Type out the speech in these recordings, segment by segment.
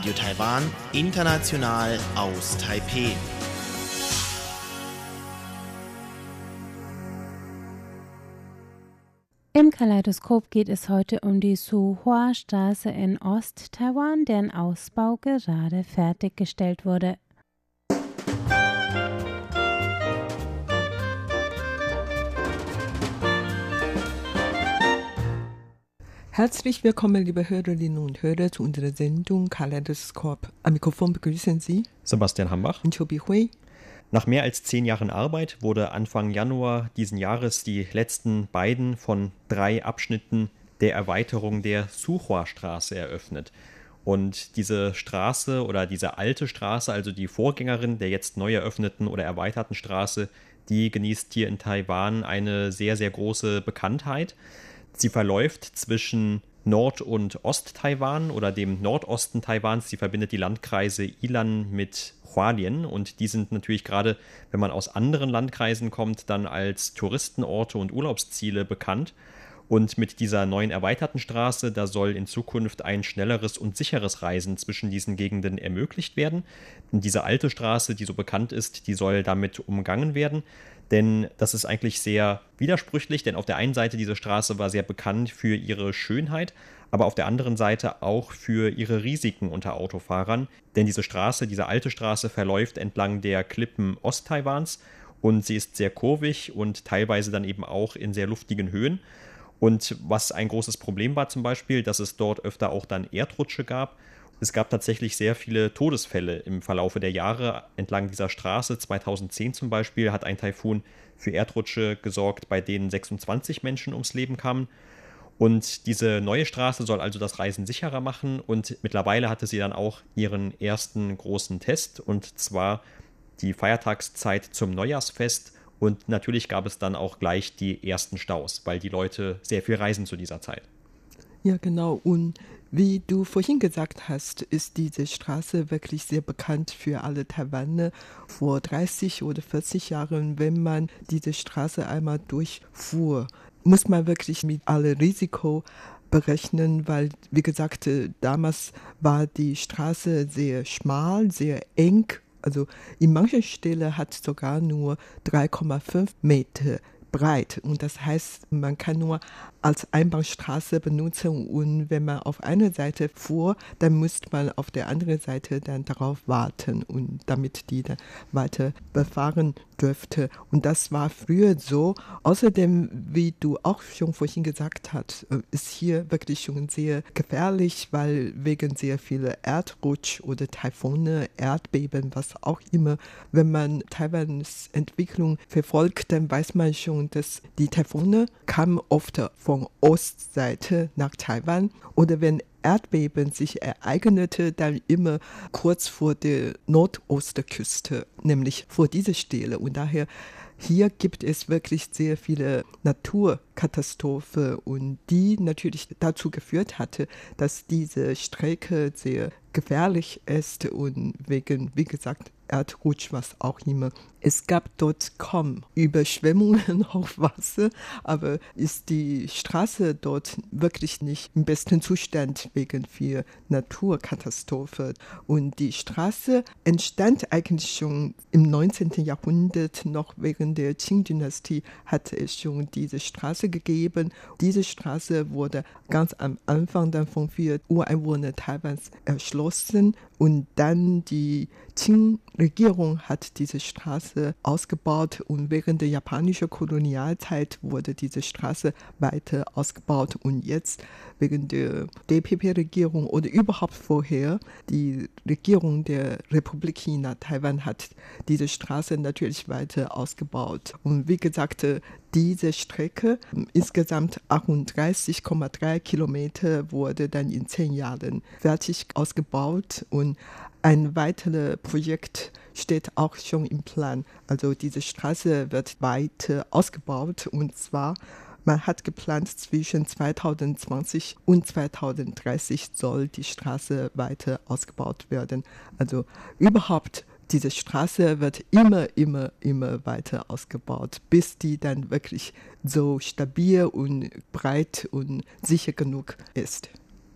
Radio Taiwan, international aus Taipeh. Im Kaleidoskop geht es heute um die Suhua-Straße in Ost-Taiwan, deren Ausbau gerade fertiggestellt wurde. Herzlich willkommen, liebe Hörerinnen und Hörer, zu unserer Sendung Kaleidoskop. Am Mikrofon begrüßen Sie Sebastian Hambach und Chobi Hui. Nach mehr als zehn Jahren Arbeit wurde Anfang Januar diesen Jahres die letzten beiden von drei Abschnitten der Erweiterung der Suchua-Straße eröffnet. Und diese Straße oder diese alte Straße, also die Vorgängerin der jetzt neu eröffneten oder erweiterten Straße, die genießt hier in Taiwan eine sehr, sehr große Bekanntheit. Sie verläuft zwischen Nord- und Ost-Taiwan oder dem Nordosten Taiwans. Sie verbindet die Landkreise Ilan mit Hualien und die sind natürlich gerade, wenn man aus anderen Landkreisen kommt, dann als Touristenorte und Urlaubsziele bekannt. Und mit dieser neuen erweiterten Straße, da soll in Zukunft ein schnelleres und sicheres Reisen zwischen diesen Gegenden ermöglicht werden. Und diese alte Straße, die so bekannt ist, die soll damit umgangen werden. Denn das ist eigentlich sehr widersprüchlich, denn auf der einen Seite diese Straße war sehr bekannt für ihre Schönheit, aber auf der anderen Seite auch für ihre Risiken unter Autofahrern. Denn diese Straße, diese alte Straße verläuft entlang der Klippen Osttaiwans und sie ist sehr kurvig und teilweise dann eben auch in sehr luftigen Höhen. Und was ein großes Problem war zum Beispiel, dass es dort öfter auch dann Erdrutsche gab. Es gab tatsächlich sehr viele Todesfälle im Verlaufe der Jahre entlang dieser Straße. 2010 zum Beispiel hat ein Taifun für Erdrutsche gesorgt, bei denen 26 Menschen ums Leben kamen. Und diese neue Straße soll also das Reisen sicherer machen. Und mittlerweile hatte sie dann auch ihren ersten großen Test, und zwar die Feiertagszeit zum Neujahrsfest und natürlich gab es dann auch gleich die ersten Staus, weil die Leute sehr viel reisen zu dieser Zeit. Ja, genau. Und wie du vorhin gesagt hast, ist diese Straße wirklich sehr bekannt für alle Taiwaner. Vor 30 oder 40 Jahren, wenn man diese Straße einmal durchfuhr, muss man wirklich mit allem Risiko berechnen, weil, wie gesagt, damals war die Straße sehr schmal, sehr eng also in manchen Stellen hat es sogar nur 3,5 Meter breit und das heißt, man kann nur als Einbahnstraße benutzen und wenn man auf einer Seite fuhr, dann müsste man auf der anderen Seite dann darauf warten und damit die dann weiter befahren dürfte. Und das war früher so. Außerdem, wie du auch schon vorhin gesagt hast, äh, ist hier wirklich schon sehr gefährlich, weil wegen sehr vieler Erdrutsch oder Taifune, Erdbeben, was auch immer, wenn man Taiwans Entwicklung verfolgt, dann weiß man schon, dass die Taifune kamen oft von von Ostseite nach Taiwan. Oder wenn Erdbeben sich ereignete, dann immer kurz vor der Nordostküste, nämlich vor dieser Stelle. Und daher hier gibt es wirklich sehr viele Naturkatastrophen und die natürlich dazu geführt hatte, dass diese Strecke sehr gefährlich ist. Und wegen, wie gesagt, Erdrutsch, was auch immer. Es gab dort kaum Überschwemmungen auf Wasser, aber ist die Straße dort wirklich nicht im besten Zustand wegen viel Naturkatastrophe. Und die Straße entstand eigentlich schon im 19. Jahrhundert, noch wegen der Qing-Dynastie hatte es schon diese Straße gegeben. Diese Straße wurde ganz am Anfang dann von vier Ureinwohnern Taiwans erschlossen und dann die Qing-Regierung hat diese Straße ausgebaut und während der japanischen Kolonialzeit wurde diese Straße weiter ausgebaut. Und jetzt wegen der DPP-Regierung oder überhaupt vorher die Regierung der Republik China Taiwan hat diese Straße natürlich weiter ausgebaut. Und wie gesagt diese Strecke insgesamt 38,3 Kilometer wurde dann in zehn Jahren fertig ausgebaut und ein weiteres Projekt steht auch schon im Plan. Also diese Straße wird weiter ausgebaut und zwar man hat geplant, zwischen 2020 und 2030 soll die Straße weiter ausgebaut werden. Also überhaupt diese Straße wird immer, immer, immer weiter ausgebaut, bis die dann wirklich so stabil und breit und sicher genug ist.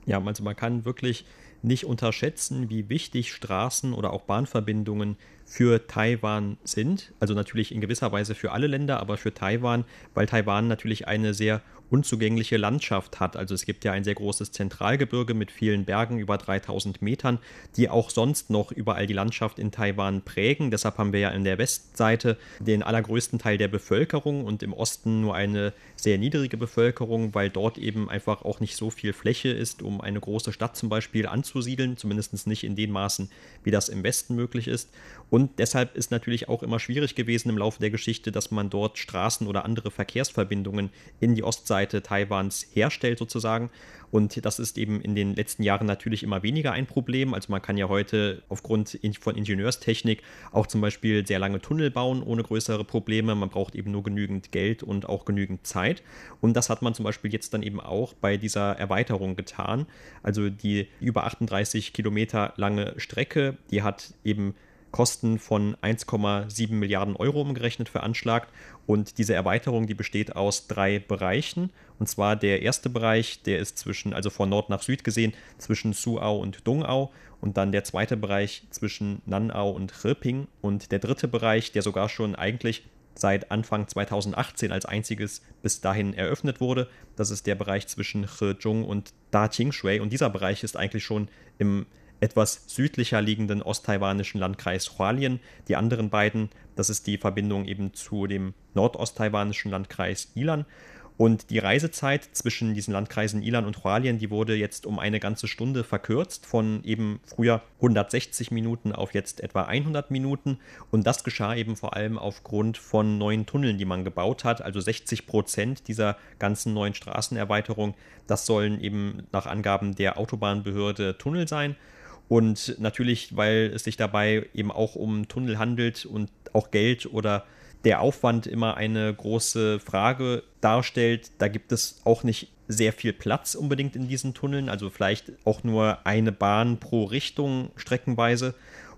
Ja, also man kann wirklich nicht unterschätzen, wie wichtig Straßen oder auch Bahnverbindungen für Taiwan sind. Also natürlich in gewisser Weise für alle Länder, aber für Taiwan, weil Taiwan natürlich eine sehr unzugängliche Landschaft hat. Also es gibt ja ein sehr großes Zentralgebirge mit vielen Bergen über 3000 Metern, die auch sonst noch überall die Landschaft in Taiwan prägen. Deshalb haben wir ja in der Westseite den allergrößten Teil der Bevölkerung und im Osten nur eine sehr niedrige Bevölkerung, weil dort eben einfach auch nicht so viel Fläche ist, um eine große Stadt zum Beispiel anzusiedeln, zumindest nicht in den Maßen, wie das im Westen möglich ist. Und deshalb ist natürlich auch immer schwierig gewesen im Laufe der Geschichte, dass man dort Straßen oder andere Verkehrsverbindungen in die Ostseite Taiwans herstellt sozusagen. Und das ist eben in den letzten Jahren natürlich immer weniger ein Problem. Also man kann ja heute aufgrund von Ingenieurstechnik auch zum Beispiel sehr lange Tunnel bauen ohne größere Probleme. Man braucht eben nur genügend Geld und auch genügend Zeit. Und das hat man zum Beispiel jetzt dann eben auch bei dieser Erweiterung getan. Also die über 38 Kilometer lange Strecke, die hat eben Kosten von 1,7 Milliarden Euro umgerechnet veranschlagt. Und diese Erweiterung, die besteht aus drei Bereichen. Und zwar der erste Bereich, der ist zwischen, also von Nord nach Süd gesehen, zwischen Suau und Dongau. Und dann der zweite Bereich zwischen Nanau und Riping. Und der dritte Bereich, der sogar schon eigentlich seit Anfang 2018 als einziges bis dahin eröffnet wurde. Das ist der Bereich zwischen Hezhong und Da Qingshui. Und dieser Bereich ist eigentlich schon im etwas südlicher liegenden osttaiwanischen Landkreis Hualien. Die anderen beiden, das ist die Verbindung eben zu dem nordosttaiwanischen Landkreis Ilan. Und die Reisezeit zwischen diesen Landkreisen Ilan und Hualien, die wurde jetzt um eine ganze Stunde verkürzt, von eben früher 160 Minuten auf jetzt etwa 100 Minuten. Und das geschah eben vor allem aufgrund von neuen Tunneln, die man gebaut hat. Also 60 Prozent dieser ganzen neuen Straßenerweiterung, das sollen eben nach Angaben der Autobahnbehörde Tunnel sein. Und natürlich, weil es sich dabei eben auch um Tunnel handelt und auch Geld oder der Aufwand immer eine große Frage darstellt, da gibt es auch nicht sehr viel Platz unbedingt in diesen Tunneln, also vielleicht auch nur eine Bahn pro Richtung streckenweise.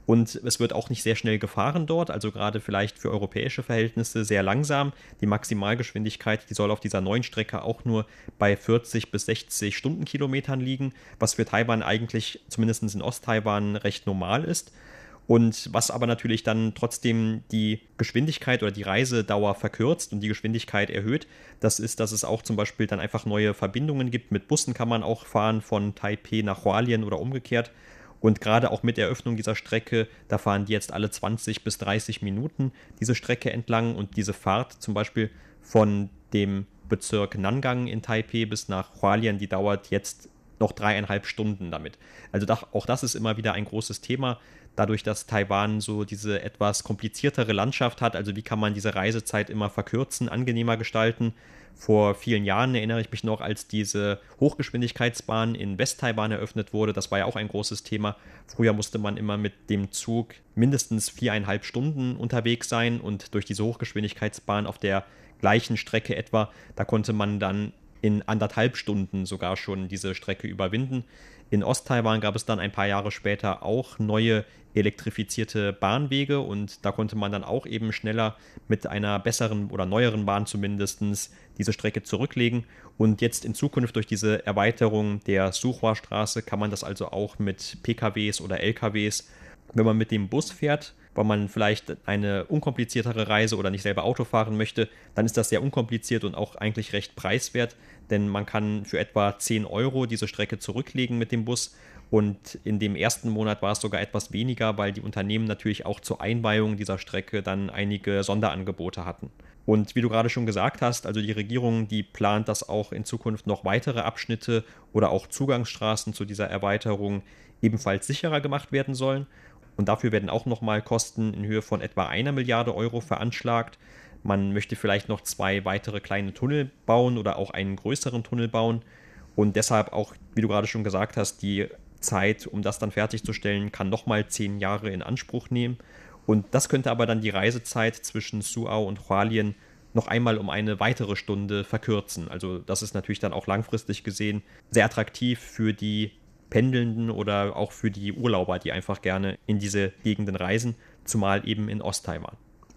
Und es wird auch nicht sehr schnell gefahren dort, also gerade vielleicht für europäische Verhältnisse sehr langsam. Die Maximalgeschwindigkeit, die soll auf dieser neuen Strecke auch nur bei 40 bis 60 Stundenkilometern liegen, was für Taiwan eigentlich zumindest in Osttaiwan recht normal ist. Und was aber natürlich dann trotzdem die Geschwindigkeit oder die Reisedauer verkürzt und die Geschwindigkeit erhöht, das ist, dass es auch zum Beispiel dann einfach neue Verbindungen gibt. Mit Bussen kann man auch fahren von Taipei nach Hualien oder umgekehrt. Und gerade auch mit der Eröffnung dieser Strecke, da fahren die jetzt alle 20 bis 30 Minuten diese Strecke entlang und diese Fahrt zum Beispiel von dem Bezirk Nangang in Taipei bis nach Hualien, die dauert jetzt noch dreieinhalb Stunden damit. Also auch das ist immer wieder ein großes Thema, dadurch, dass Taiwan so diese etwas kompliziertere Landschaft hat. Also wie kann man diese Reisezeit immer verkürzen, angenehmer gestalten vor vielen Jahren erinnere ich mich noch, als diese Hochgeschwindigkeitsbahn in West-Taiwan eröffnet wurde. Das war ja auch ein großes Thema. Früher musste man immer mit dem Zug mindestens viereinhalb Stunden unterwegs sein und durch diese Hochgeschwindigkeitsbahn auf der gleichen Strecke etwa, da konnte man dann in anderthalb Stunden sogar schon diese Strecke überwinden. In Osttaiwan gab es dann ein paar Jahre später auch neue elektrifizierte Bahnwege und da konnte man dann auch eben schneller mit einer besseren oder neueren Bahn zumindest diese Strecke zurücklegen. Und jetzt in Zukunft durch diese Erweiterung der Suchua-Straße kann man das also auch mit PKWs oder LKWs, wenn man mit dem Bus fährt, weil man vielleicht eine unkompliziertere Reise oder nicht selber Auto fahren möchte, dann ist das sehr unkompliziert und auch eigentlich recht preiswert denn man kann für etwa 10 Euro diese Strecke zurücklegen mit dem Bus. Und in dem ersten Monat war es sogar etwas weniger, weil die Unternehmen natürlich auch zur Einweihung dieser Strecke dann einige Sonderangebote hatten. Und wie du gerade schon gesagt hast, also die Regierung, die plant, dass auch in Zukunft noch weitere Abschnitte oder auch Zugangsstraßen zu dieser Erweiterung ebenfalls sicherer gemacht werden sollen. Und dafür werden auch nochmal Kosten in Höhe von etwa einer Milliarde Euro veranschlagt. Man möchte vielleicht noch zwei weitere kleine Tunnel bauen oder auch einen größeren Tunnel bauen. Und deshalb auch, wie du gerade schon gesagt hast, die Zeit, um das dann fertigzustellen, kann nochmal zehn Jahre in Anspruch nehmen. Und das könnte aber dann die Reisezeit zwischen Suau und Hualien noch einmal um eine weitere Stunde verkürzen. Also das ist natürlich dann auch langfristig gesehen sehr attraktiv für die Pendelnden oder auch für die Urlauber, die einfach gerne in diese Gegenden reisen, zumal eben in Osttaiwan.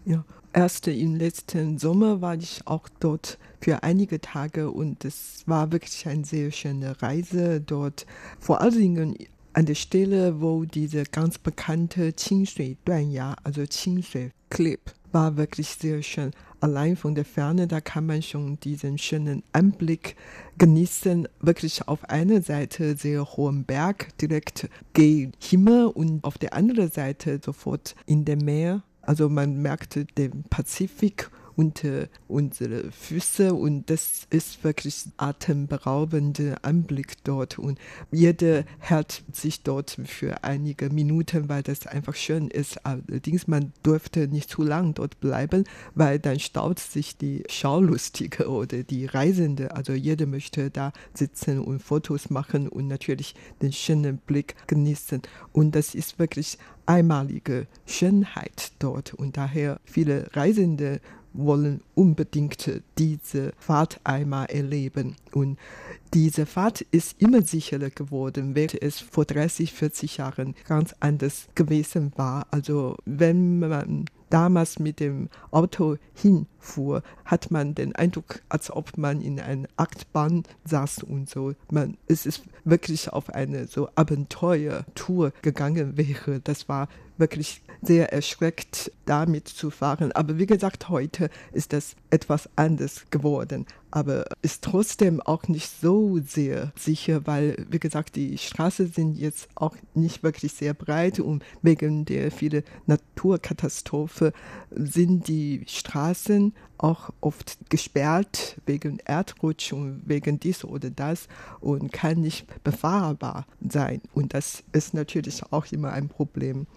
Ja, erst im letzten Sommer war ich auch dort für einige Tage und es war wirklich eine sehr schöne Reise dort. Vor allen Dingen an der Stelle, wo diese ganz bekannte Qingshui-Duanya, also Qingshui-Clip, war wirklich sehr schön. Allein von der Ferne, da kann man schon diesen schönen Anblick genießen. Wirklich auf einer Seite sehr hohen Berg, direkt gegen Himmel und auf der anderen Seite sofort in dem Meer. Also man merkte den Pazifik unter unsere Füße und das ist wirklich atemberaubender Anblick dort und jeder hält sich dort für einige Minuten, weil das einfach schön ist. Allerdings man durfte nicht zu lang dort bleiben, weil dann staut sich die Schaulustige oder die Reisende. Also jeder möchte da sitzen und Fotos machen und natürlich den schönen Blick genießen und das ist wirklich einmalige Schönheit dort und daher viele Reisende wollen unbedingt diese Fahrt einmal erleben. Und diese Fahrt ist immer sicherer geworden, während es vor 30, 40 Jahren ganz anders gewesen war. Also wenn man damals mit dem Auto hinfuhr, hat man den Eindruck, als ob man in einer Aktbahn saß und so. Man, es ist wirklich auf eine so Abenteuertour gegangen wäre. Das war wirklich sehr erschreckt, damit zu fahren. Aber wie gesagt, heute ist das etwas anders geworden. Aber ist trotzdem auch nicht so sehr sicher, weil, wie gesagt, die Straßen sind jetzt auch nicht wirklich sehr breit und wegen der vielen Naturkatastrophen sind die Straßen auch oft gesperrt wegen Erdrutsch und wegen dies oder das und kann nicht befahrbar sein. Und das ist natürlich auch immer ein Problem.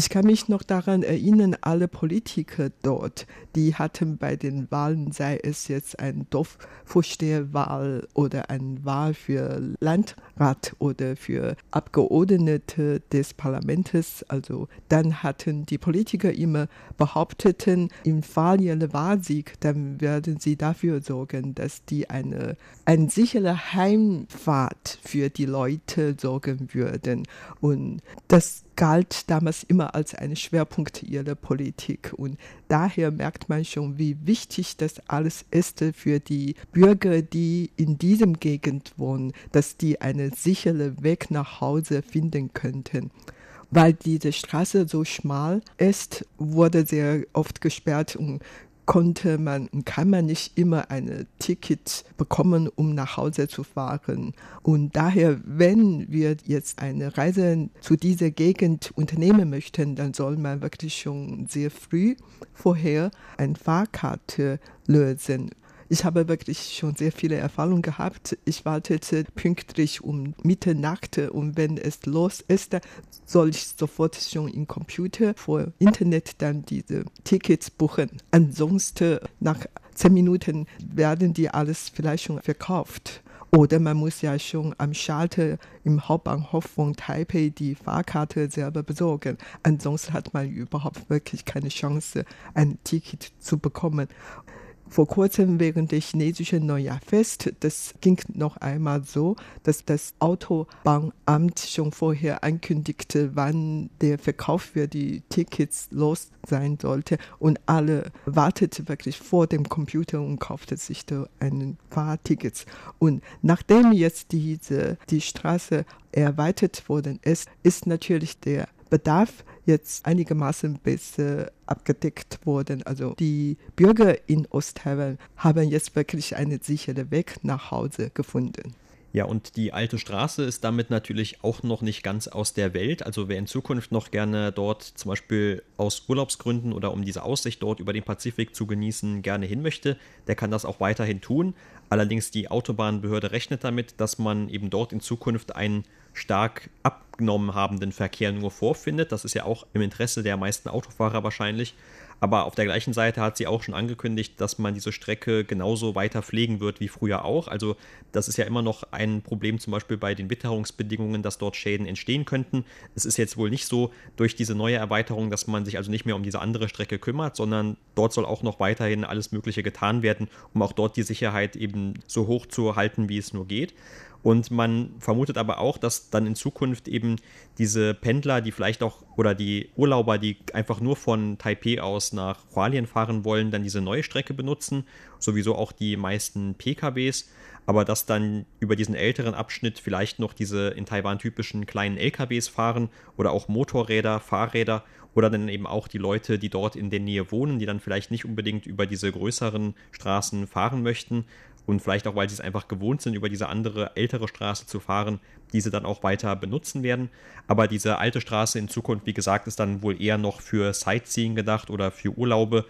Ich kann mich noch daran erinnern, alle Politiker dort, die hatten bei den Wahlen, sei es jetzt ein Dorfvorsteherwahl oder eine Wahl für Landrat oder für Abgeordnete des Parlaments, also dann hatten die Politiker immer behaupteten, im Fall ihrer Wahlsieg, dann werden sie dafür sorgen, dass die eine, eine sichere Heimfahrt für die Leute sorgen würden. Und das galt damals immer als ein Schwerpunkt ihrer Politik. Und daher merkt man schon, wie wichtig das alles ist für die Bürger, die in diesem Gegend wohnen, dass die einen sicheren Weg nach Hause finden könnten weil diese Straße so schmal ist, wurde sehr oft gesperrt und konnte man und kann man nicht immer ein Ticket bekommen, um nach Hause zu fahren. Und daher, wenn wir jetzt eine Reise zu dieser Gegend unternehmen möchten, dann soll man wirklich schon sehr früh vorher eine Fahrkarte lösen. Ich habe wirklich schon sehr viele Erfahrungen gehabt. Ich wartete pünktlich um Mitternacht und wenn es los ist, soll ich sofort schon im Computer vor Internet dann diese Tickets buchen. Ansonsten nach zehn Minuten werden die alles vielleicht schon verkauft. Oder man muss ja schon am Schalter im Hauptbahnhof von Taipei die Fahrkarte selber besorgen. Ansonsten hat man überhaupt wirklich keine Chance, ein Ticket zu bekommen vor kurzem während des chinesischen Neujahrfest, das ging noch einmal so, dass das Autobahnamt schon vorher ankündigte, wann der Verkauf für die Tickets los sein sollte und alle warteten wirklich vor dem Computer und kauften sich da einen Fahrtickets. Und nachdem jetzt diese, die Straße erweitert worden ist, ist natürlich der Bedarf jetzt einigermaßen besser abgedeckt worden. Also die Bürger in Osttaiwan haben jetzt wirklich einen sicheren Weg nach Hause gefunden. Ja, und die alte Straße ist damit natürlich auch noch nicht ganz aus der Welt. Also wer in Zukunft noch gerne dort zum Beispiel aus Urlaubsgründen oder um diese Aussicht dort über den Pazifik zu genießen gerne hin möchte, der kann das auch weiterhin tun. Allerdings die Autobahnbehörde rechnet damit, dass man eben dort in Zukunft einen stark abgenommen habenden Verkehr nur vorfindet. Das ist ja auch im Interesse der meisten Autofahrer wahrscheinlich. Aber auf der gleichen Seite hat sie auch schon angekündigt, dass man diese Strecke genauso weiter pflegen wird wie früher auch. Also das ist ja immer noch ein Problem zum Beispiel bei den Witterungsbedingungen, dass dort Schäden entstehen könnten. Es ist jetzt wohl nicht so durch diese neue Erweiterung, dass man sich also nicht mehr um diese andere Strecke kümmert, sondern dort soll auch noch weiterhin alles Mögliche getan werden, um auch dort die Sicherheit eben so hoch zu halten, wie es nur geht. Und man vermutet aber auch, dass dann in Zukunft eben diese Pendler, die vielleicht auch, oder die Urlauber, die einfach nur von Taipei aus nach Hualien fahren wollen, dann diese neue Strecke benutzen. Sowieso auch die meisten PKWs. aber dass dann über diesen älteren Abschnitt vielleicht noch diese in Taiwan typischen kleinen LKWs fahren oder auch Motorräder, Fahrräder oder dann eben auch die Leute, die dort in der Nähe wohnen, die dann vielleicht nicht unbedingt über diese größeren Straßen fahren möchten und vielleicht auch, weil sie es einfach gewohnt sind, über diese andere ältere Straße zu fahren, diese dann auch weiter benutzen werden. Aber diese alte Straße in Zukunft, wie gesagt, ist dann wohl eher noch für Sightseeing gedacht oder für Urlaube.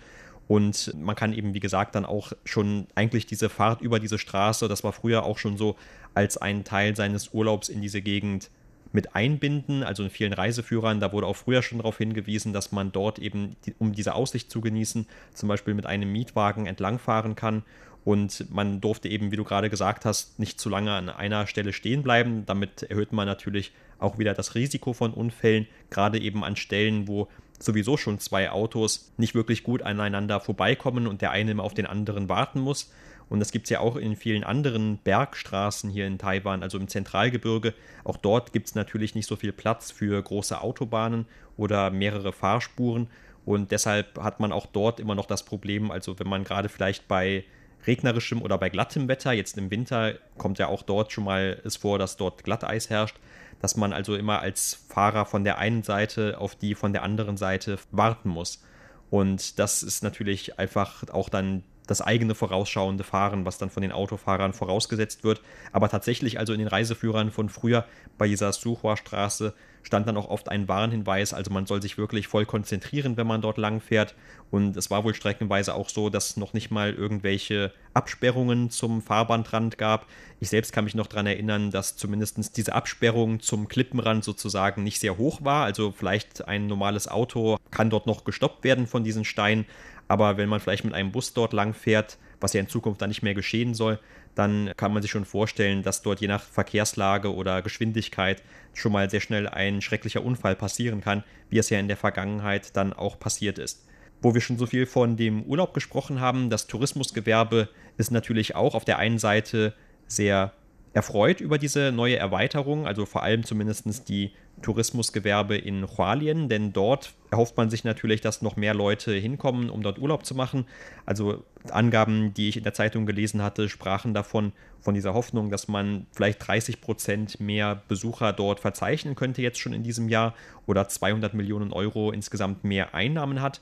Und man kann eben, wie gesagt, dann auch schon eigentlich diese Fahrt über diese Straße, das war früher auch schon so, als einen Teil seines Urlaubs in diese Gegend mit einbinden. Also in vielen Reiseführern, da wurde auch früher schon darauf hingewiesen, dass man dort eben, um diese Aussicht zu genießen, zum Beispiel mit einem Mietwagen entlangfahren kann. Und man durfte eben, wie du gerade gesagt hast, nicht zu lange an einer Stelle stehen bleiben. Damit erhöht man natürlich auch wieder das Risiko von Unfällen, gerade eben an Stellen, wo sowieso schon zwei Autos nicht wirklich gut aneinander vorbeikommen und der eine immer auf den anderen warten muss. Und das gibt es ja auch in vielen anderen Bergstraßen hier in Taiwan, also im Zentralgebirge. Auch dort gibt es natürlich nicht so viel Platz für große Autobahnen oder mehrere Fahrspuren. Und deshalb hat man auch dort immer noch das Problem, also wenn man gerade vielleicht bei regnerischem oder bei glattem Wetter, jetzt im Winter kommt ja auch dort schon mal es vor, dass dort Glatteis herrscht, dass man also immer als Fahrer von der einen Seite auf die von der anderen Seite warten muss. Und das ist natürlich einfach auch dann das eigene vorausschauende Fahren, was dann von den Autofahrern vorausgesetzt wird. Aber tatsächlich, also in den Reiseführern von früher bei dieser Suhua-Straße, stand dann auch oft ein Warnhinweis, also man soll sich wirklich voll konzentrieren, wenn man dort lang fährt. Und es war wohl streckenweise auch so, dass es noch nicht mal irgendwelche Absperrungen zum Fahrbahnrand gab. Ich selbst kann mich noch daran erinnern, dass zumindest diese Absperrung zum Klippenrand sozusagen nicht sehr hoch war. Also vielleicht ein normales Auto kann dort noch gestoppt werden von diesen Steinen. Aber wenn man vielleicht mit einem Bus dort lang fährt, was ja in Zukunft dann nicht mehr geschehen soll, dann kann man sich schon vorstellen, dass dort je nach Verkehrslage oder Geschwindigkeit schon mal sehr schnell ein schrecklicher Unfall passieren kann, wie es ja in der Vergangenheit dann auch passiert ist. Wo wir schon so viel von dem Urlaub gesprochen haben, das Tourismusgewerbe ist natürlich auch auf der einen Seite sehr erfreut über diese neue Erweiterung, also vor allem zumindest die Tourismusgewerbe in Hualien, denn dort erhofft man sich natürlich, dass noch mehr Leute hinkommen, um dort Urlaub zu machen. Also Angaben, die ich in der Zeitung gelesen hatte, sprachen davon, von dieser Hoffnung, dass man vielleicht 30 Prozent mehr Besucher dort verzeichnen könnte jetzt schon in diesem Jahr oder 200 Millionen Euro insgesamt mehr Einnahmen hat.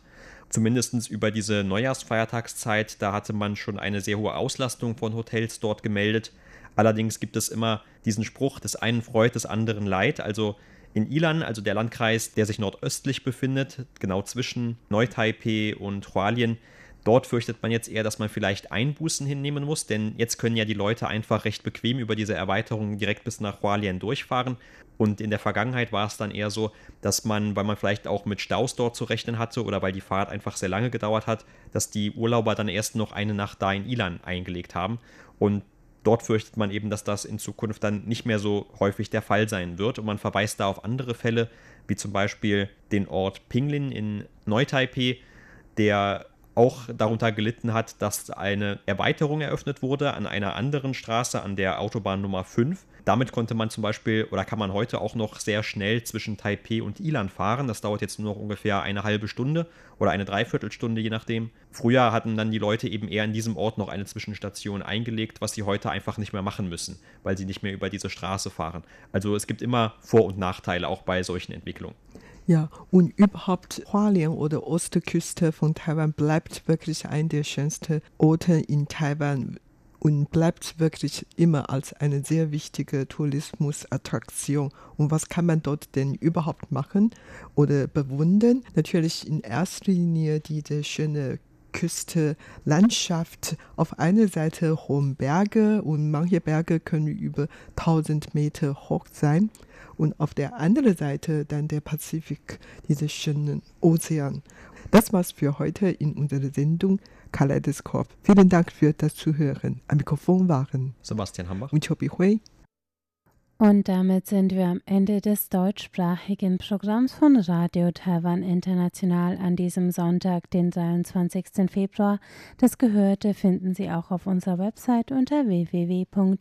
Zumindest über diese Neujahrsfeiertagszeit, da hatte man schon eine sehr hohe Auslastung von Hotels dort gemeldet. Allerdings gibt es immer diesen Spruch, des einen freut, des anderen leid. Also in Ilan, also der Landkreis, der sich nordöstlich befindet, genau zwischen Neu-Taipei und Hualien, dort fürchtet man jetzt eher, dass man vielleicht Einbußen hinnehmen muss, denn jetzt können ja die Leute einfach recht bequem über diese Erweiterung direkt bis nach Hualien durchfahren. Und in der Vergangenheit war es dann eher so, dass man, weil man vielleicht auch mit Staus dort zu rechnen hatte oder weil die Fahrt einfach sehr lange gedauert hat, dass die Urlauber dann erst noch eine Nacht da in Ilan eingelegt haben. Und dort fürchtet man eben, dass das in Zukunft dann nicht mehr so häufig der Fall sein wird. Und man verweist da auf andere Fälle, wie zum Beispiel den Ort Pinglin in Neu-Taipei, der auch darunter gelitten hat, dass eine Erweiterung eröffnet wurde an einer anderen Straße, an der Autobahn Nummer 5. Damit konnte man zum Beispiel oder kann man heute auch noch sehr schnell zwischen Taipei und Ilan fahren. Das dauert jetzt nur noch ungefähr eine halbe Stunde oder eine Dreiviertelstunde, je nachdem. Früher hatten dann die Leute eben eher in diesem Ort noch eine Zwischenstation eingelegt, was sie heute einfach nicht mehr machen müssen, weil sie nicht mehr über diese Straße fahren. Also es gibt immer Vor- und Nachteile auch bei solchen Entwicklungen. Ja, und überhaupt Hualien oder Ostküste von Taiwan bleibt wirklich ein der schönsten Orte in Taiwan und bleibt wirklich immer als eine sehr wichtige Tourismusattraktion. Und was kann man dort denn überhaupt machen oder bewundern? Natürlich in erster Linie diese schöne Küste, Landschaft. Auf einer Seite hohe Berge und manche Berge können über 1000 Meter hoch sein und auf der anderen Seite dann der Pazifik, dieser schönen Ozean. Das war's für heute in unserer Sendung Kaleidoskop. Vielen Dank für das Zuhören. Am Mikrofon waren Sebastian Hambach und Chobi Hui. Und damit sind wir am Ende des deutschsprachigen Programms von Radio Taiwan International an diesem Sonntag, den 23. Februar. Das Gehörte finden Sie auch auf unserer Website unter www.de.rti.org.tv.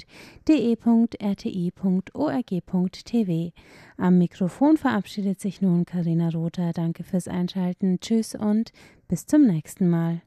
Am Mikrofon verabschiedet sich nun Karina Rother. Danke fürs Einschalten. Tschüss und bis zum nächsten Mal.